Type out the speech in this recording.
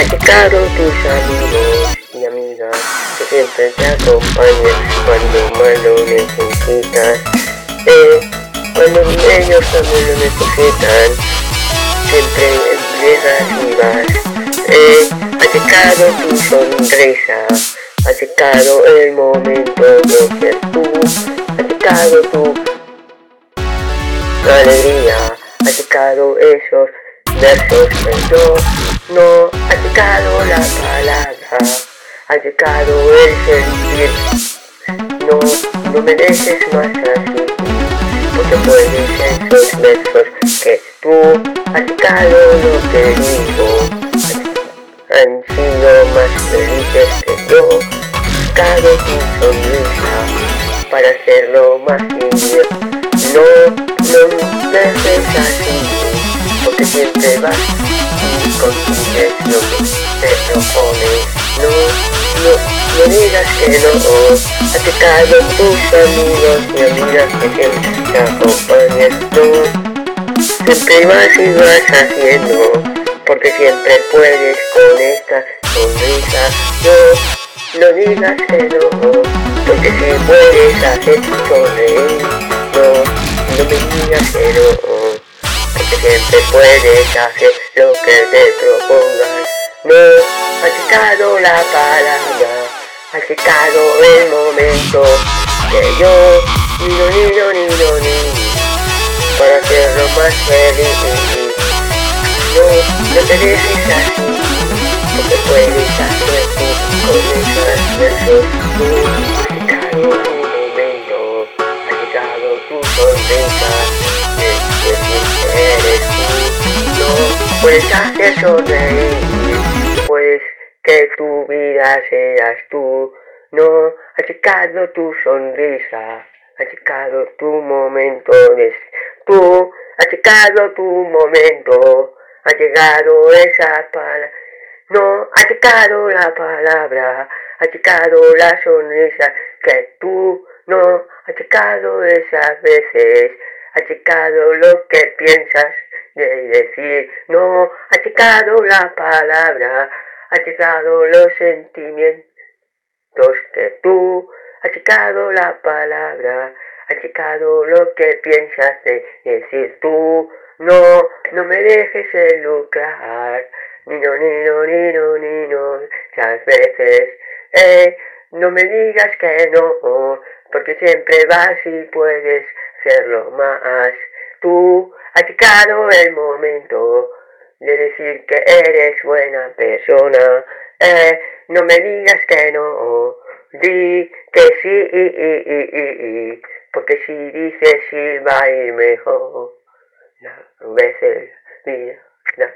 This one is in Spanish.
Ha llegado tus amigos y amigas que siempre te acompañan cuando más lo necesitas. Eh, cuando ellos también lo necesitan, siempre llegas y vas. Eh, llegado tu sonrisa, llegado el momento de ser tú, llegado tu alegría, llegado esos versos que yo no llegado la palabra, ha llegado el sentir. No, no mereces más así, porque puedes esos versos que tú has llegado lo que digo. Han sido más felices que yo, llegado tu sonrisa para hacerlo más lindo. No, no dejes así, porque siempre vas lo que te. No, no, no digas que no. Ha llegado tus amigos y amigas que siempre te acompañan. No, siempre vas y vas haciendo, porque siempre puedes con esta sonrisa. No, no digas que no, porque si puedes hacer sonreír. No, no me digas que no siempre puedes hacer lo que te propongas. No ha llegado la palabra, ha llegado el momento que yo, ni no, ni no, ni no, ni para hacerlo más feliz. No, no te dejes así, porque puedes hacer tú con esas versos. Tú, ha llegado tu momento, ha llegado tu sonrisa. No puedes hacer sonreír, puedes que tu vida seas tú, no ha llegado tu sonrisa, ha llegado tu momento de tú, ha llegado tu momento, ha llegado esa palabra, no ha llegado la palabra, ha llegado la sonrisa que tú no ha llegado esas veces ha llegado lo que piensas de decir, no, ha llegado la palabra, ha llegado los sentimientos que tú, ha llegado la palabra, ha llegado lo que piensas de decir tú, no, no me dejes lucrar, ni no, ni no, ni no, ni no, muchas veces, eh, no me digas que no, porque siempre vas y puedes hacerlo más. Tú has llegado el momento de decir que eres buena persona. Eh, no me digas que no, di que sí, porque si dices sí va a ir mejor. No, veces, mira, no.